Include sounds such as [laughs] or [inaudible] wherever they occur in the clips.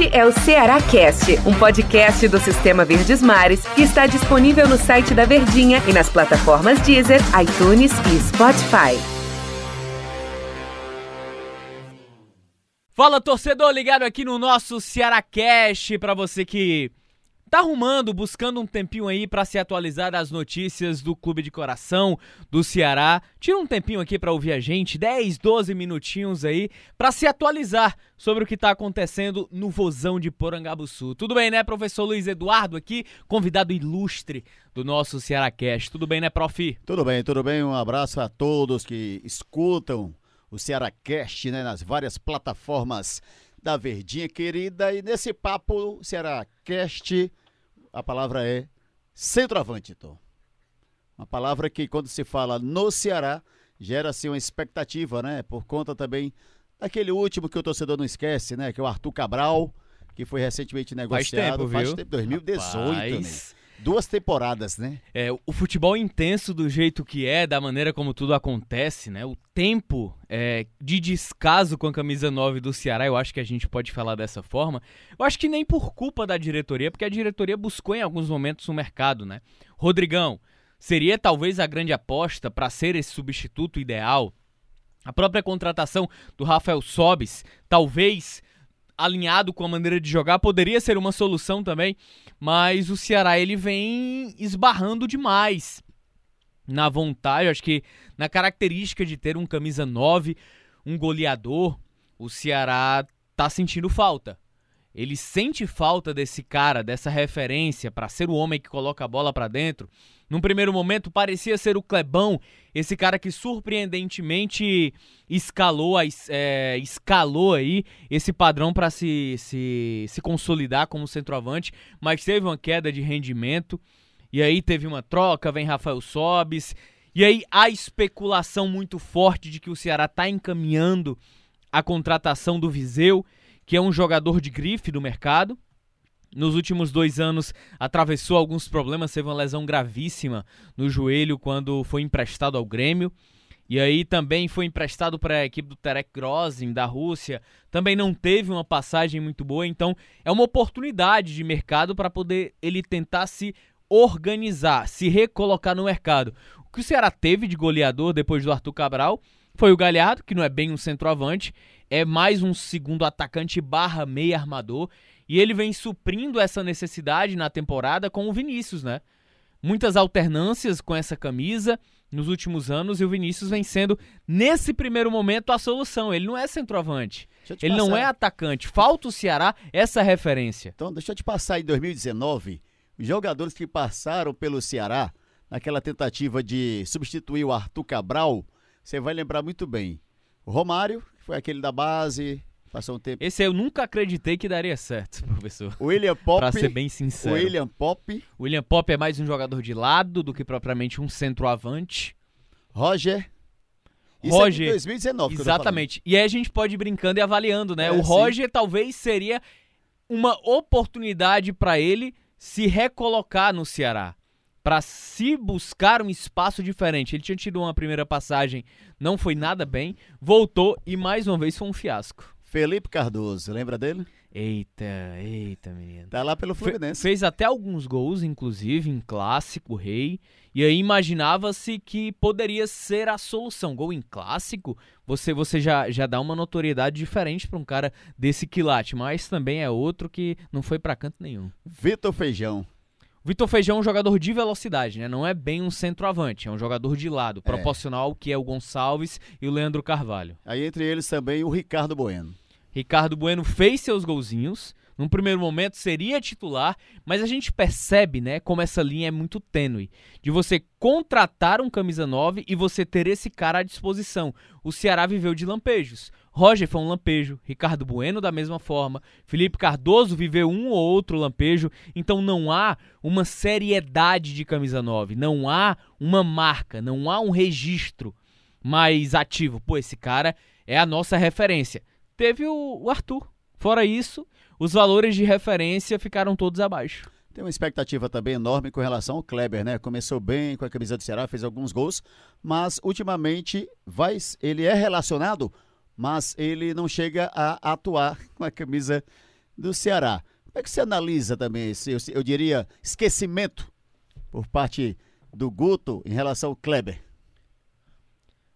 Este é o Ceará Cast, um podcast do Sistema Verdes Mares que está disponível no site da Verdinha e nas plataformas Deezer, iTunes e Spotify. Fala torcedor, ligado aqui no nosso Ceará Cast para você que tá arrumando, buscando um tempinho aí para se atualizar das notícias do Clube de Coração do Ceará. Tira um tempinho aqui para ouvir a gente, 10, 12 minutinhos aí para se atualizar sobre o que tá acontecendo no Vozão de Porangabuçu. Tudo bem, né, professor Luiz Eduardo aqui, convidado ilustre do nosso Ceará Cast. Tudo bem, né, prof? Tudo bem, tudo bem. Um abraço a todos que escutam o Ceará Cast, né, nas várias plataformas da Verdinha querida. E nesse papo Ceará Cast, a palavra é centroavante, Tom. Uma palavra que, quando se fala no Ceará, gera-se uma expectativa, né? Por conta também daquele último que o torcedor não esquece, né? Que é o Arthur Cabral, que foi recentemente negociado. Faz tempo, viu? Faz tempo, 2018, Rapaz. né? Duas temporadas, né? É, o futebol intenso do jeito que é, da maneira como tudo acontece, né? O tempo é, de descaso com a camisa 9 do Ceará, eu acho que a gente pode falar dessa forma. Eu acho que nem por culpa da diretoria, porque a diretoria buscou em alguns momentos o mercado, né? Rodrigão, seria talvez a grande aposta para ser esse substituto ideal? A própria contratação do Rafael Sobis, talvez alinhado com a maneira de jogar, poderia ser uma solução também, mas o Ceará ele vem esbarrando demais na vontade, acho que na característica de ter um camisa 9, um goleador, o Ceará tá sentindo falta. Ele sente falta desse cara, dessa referência para ser o homem que coloca a bola para dentro. Num primeiro momento parecia ser o Clebão, esse cara que surpreendentemente escalou, é, escalou aí esse padrão para se, se, se consolidar como centroavante, mas teve uma queda de rendimento. E aí teve uma troca, vem Rafael Sobis. E aí a especulação muito forte de que o Ceará está encaminhando a contratação do Viseu que é um jogador de grife do mercado. Nos últimos dois anos atravessou alguns problemas, teve uma lesão gravíssima no joelho quando foi emprestado ao Grêmio. E aí também foi emprestado para a equipe do Terek Grozin da Rússia. Também não teve uma passagem muito boa, então é uma oportunidade de mercado para poder ele tentar se organizar, se recolocar no mercado. O que o Ceará teve de goleador depois do Arthur Cabral foi o Galhardo, que não é bem um centroavante, é mais um segundo atacante barra meia armador. E ele vem suprindo essa necessidade na temporada com o Vinícius, né? Muitas alternâncias com essa camisa nos últimos anos e o Vinícius vem sendo, nesse primeiro momento, a solução. Ele não é centroavante. Ele passar. não é atacante. Falta o Ceará essa referência. Então, deixa eu te passar em 2019, os jogadores que passaram pelo Ceará, naquela tentativa de substituir o Arthur Cabral, você vai lembrar muito bem. O Romário, foi aquele da base, passou um tempo. Esse eu nunca acreditei que daria certo, [laughs] professor. William Pop. pra ser bem sincero. William Pop. William Pop é mais um jogador de lado do que propriamente um centroavante. Roger. Isso Roger. É 2019. Exatamente. E aí a gente pode ir brincando e avaliando, né? É, o Roger sim. talvez seria uma oportunidade para ele se recolocar no Ceará para se buscar um espaço diferente. Ele tinha tido uma primeira passagem, não foi nada bem, voltou e mais uma vez foi um fiasco. Felipe Cardoso, lembra dele? Eita, eita, menino. Tá lá pelo Fluminense. Fe fez até alguns gols, inclusive, em clássico, rei. E aí imaginava-se que poderia ser a solução. Gol em clássico, você você já, já dá uma notoriedade diferente para um cara desse quilate. Mas também é outro que não foi para canto nenhum. Vitor Feijão. Vitor Feijão é um jogador de velocidade, né? Não é bem um centroavante, é um jogador de lado, é. proporcional que é o Gonçalves e o Leandro Carvalho. Aí entre eles também o Ricardo Bueno. Ricardo Bueno fez seus golzinhos, num primeiro momento seria titular, mas a gente percebe, né, como essa linha é muito tênue, de você contratar um camisa 9 e você ter esse cara à disposição. O Ceará viveu de lampejos. Roger foi um lampejo, Ricardo Bueno da mesma forma, Felipe Cardoso viveu um ou outro lampejo, então não há uma seriedade de camisa 9, não há uma marca, não há um registro mais ativo. Pô, esse cara é a nossa referência. Teve o, Arthur. Fora isso, os valores de referência ficaram todos abaixo. Tem uma expectativa também enorme com relação ao Kleber, né? Começou bem com a camisa do Ceará, fez alguns gols, mas ultimamente vai, ele é relacionado, mas ele não chega a atuar [laughs] com a camisa do Ceará. Como é que você analisa também esse, eu, eu diria, esquecimento por parte do Guto em relação ao Kleber?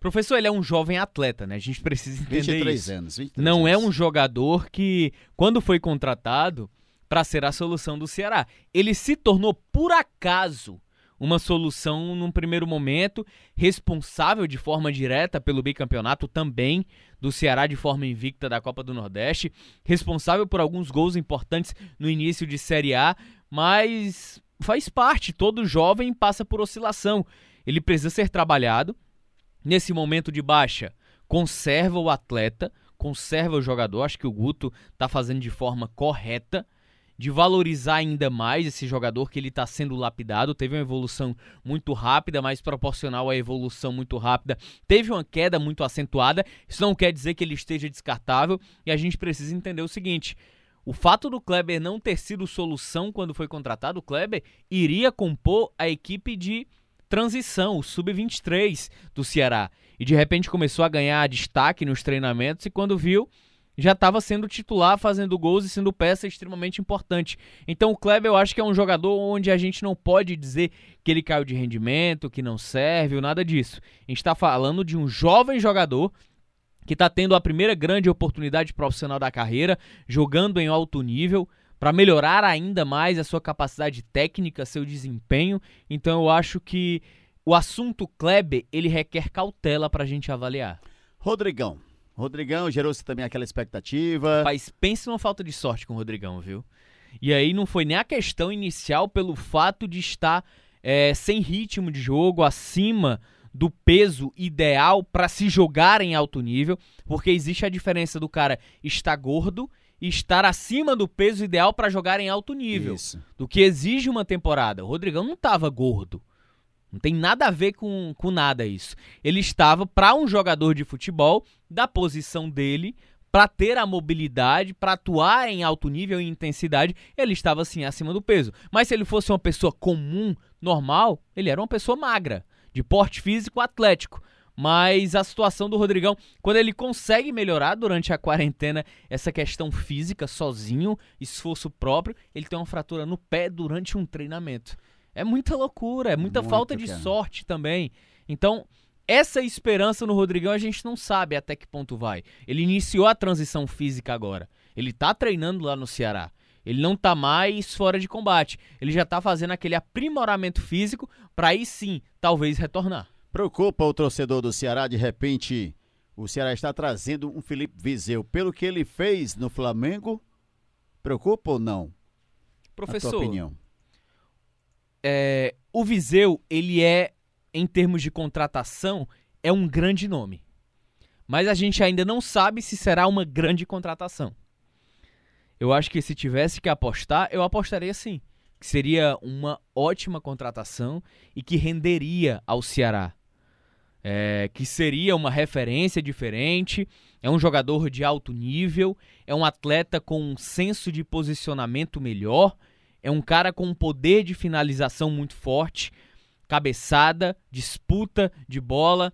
Professor, ele é um jovem atleta, né? A gente precisa entender 23 isso. anos. 23 Não é anos. um jogador que, quando foi contratado para ser a solução do Ceará, ele se tornou por acaso uma solução num primeiro momento, responsável de forma direta pelo bicampeonato também do Ceará de forma invicta da Copa do Nordeste, responsável por alguns gols importantes no início de Série A, mas faz parte, todo jovem passa por oscilação. Ele precisa ser trabalhado. Nesse momento de baixa, conserva o atleta, conserva o jogador. Acho que o Guto está fazendo de forma correta de valorizar ainda mais esse jogador que ele está sendo lapidado. Teve uma evolução muito rápida, mas proporcional à evolução muito rápida, teve uma queda muito acentuada. Isso não quer dizer que ele esteja descartável e a gente precisa entender o seguinte. O fato do Kleber não ter sido solução quando foi contratado, o Kleber iria compor a equipe de transição, o sub-23 do Ceará. E de repente começou a ganhar destaque nos treinamentos e quando viu, já estava sendo titular, fazendo gols e sendo peça extremamente importante. Então o Kleber eu acho que é um jogador onde a gente não pode dizer que ele caiu de rendimento, que não serve ou nada disso. A gente está falando de um jovem jogador que está tendo a primeira grande oportunidade profissional da carreira, jogando em alto nível, para melhorar ainda mais a sua capacidade técnica, seu desempenho. Então eu acho que o assunto Kleber, ele requer cautela para a gente avaliar. Rodrigão. Rodrigão gerou-se também aquela expectativa. Mas pense numa falta de sorte com o Rodrigão, viu? E aí não foi nem a questão inicial pelo fato de estar é, sem ritmo de jogo, acima do peso ideal para se jogar em alto nível, porque existe a diferença do cara estar gordo estar acima do peso ideal para jogar em alto nível, Isso. do que exige uma temporada. O Rodrigão não estava gordo. Não tem nada a ver com, com nada isso. Ele estava para um jogador de futebol da posição dele, para ter a mobilidade, para atuar em alto nível e intensidade, ele estava assim acima do peso. Mas se ele fosse uma pessoa comum, normal, ele era uma pessoa magra, de porte físico atlético. Mas a situação do Rodrigão, quando ele consegue melhorar durante a quarentena essa questão física sozinho, esforço próprio, ele tem uma fratura no pé durante um treinamento. É muita loucura, é muita Muito, falta de cara. sorte também. Então, essa esperança no Rodrigão a gente não sabe até que ponto vai. Ele iniciou a transição física agora. Ele tá treinando lá no Ceará. Ele não tá mais fora de combate. Ele já tá fazendo aquele aprimoramento físico para aí sim, talvez retornar. Preocupa o torcedor do Ceará, de repente, o Ceará está trazendo um Felipe Viseu. Pelo que ele fez no Flamengo, preocupa ou não? Na tua Professor, opinião. é, o Viseu, ele é, em termos de contratação, é um grande nome. Mas a gente ainda não sabe se será uma grande contratação. Eu acho que se tivesse que apostar, eu apostaria sim. Que seria uma ótima contratação e que renderia ao Ceará. É, que seria uma referência diferente. É um jogador de alto nível. É um atleta com um senso de posicionamento melhor. É um cara com um poder de finalização muito forte. Cabeçada, disputa de bola,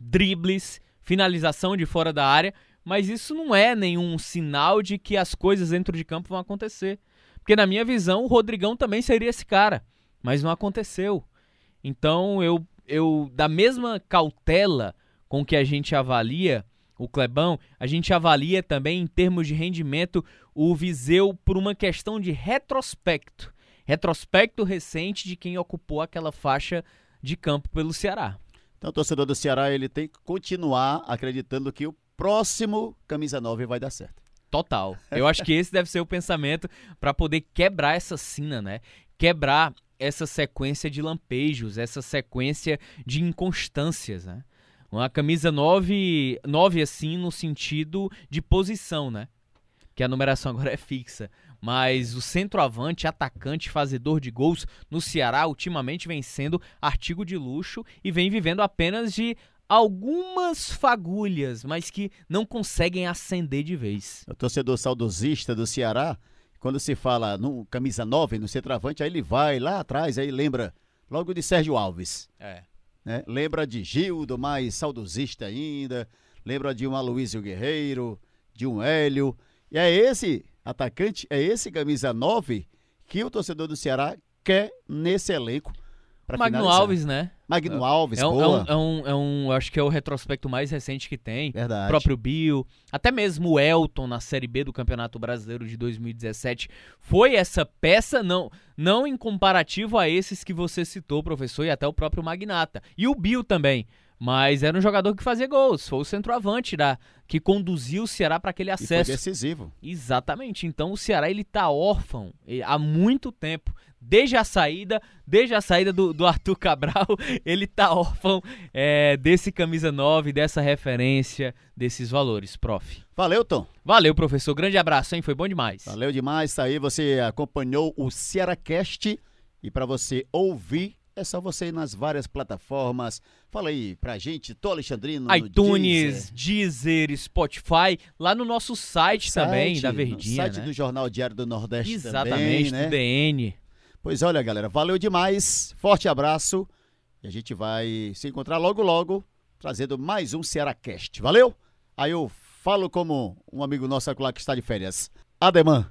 dribles, finalização de fora da área. Mas isso não é nenhum sinal de que as coisas dentro de campo vão acontecer. Porque, na minha visão, o Rodrigão também seria esse cara. Mas não aconteceu. Então, eu, eu da mesma cautela com que a gente avalia o Clebão, a gente avalia também em termos de rendimento o Viseu por uma questão de retrospecto. Retrospecto recente de quem ocupou aquela faixa de campo pelo Ceará. Então, o torcedor do Ceará ele tem que continuar acreditando que o próximo camisa 9 vai dar certo. Total. Eu acho que esse deve ser o pensamento para poder quebrar essa sina, né? Quebrar essa sequência de lampejos, essa sequência de inconstâncias, né? Uma camisa 9, 9 assim no sentido de posição, né? Que a numeração agora é fixa. Mas o centroavante, atacante, fazedor de gols no Ceará ultimamente vem sendo artigo de luxo e vem vivendo apenas de algumas fagulhas, mas que não conseguem acender de vez. O torcedor saudosista do Ceará, quando se fala no camisa 9, no centroavante, aí ele vai lá atrás, aí lembra logo de Sérgio Alves. É. né? Lembra de Gildo, mais saudosista ainda. Lembra de um Aloysio Guerreiro, de um Hélio. E é esse atacante, é esse camisa 9 que o torcedor do Ceará quer nesse elenco. Magno finalizar. Alves, né? Magno Alves, É um, é, boa. um, é, um, é um- acho que é o retrospecto mais recente que tem. Verdade. O próprio Bill, até mesmo o Elton na Série B do Campeonato Brasileiro de 2017 foi essa peça, não, não em comparativo a esses que você citou, professor, e até o próprio Magnata. E o Bill também. Mas era um jogador que fazia gols, foi o centroavante da, que conduziu o Ceará para aquele E foi acesso. decisivo. Exatamente. Então o Ceará ele tá órfão há muito tempo. Desde a saída, desde a saída do, do Arthur Cabral, [laughs] ele tá órfão eh, desse camisa 9, dessa referência, desses valores, prof. Valeu, Tom. Valeu, professor. Grande abraço, hein? Foi bom demais. Valeu demais. Tá aí, você acompanhou o Cearacast. E para você ouvir, é só você ir nas várias plataformas. Fala aí pra gente, Tô Alexandrino. no iTunes, Deezer, Deezer, Spotify, lá no nosso site, também, site, da no Verdinha, site né? do Jornal Diário do Nordeste Exatamente, também, né? do DN. Pois olha, galera, valeu demais. Forte abraço. E a gente vai se encontrar logo, logo, trazendo mais um Cearacast. Valeu? Aí eu falo como um amigo nosso lá que está de férias. Ademã.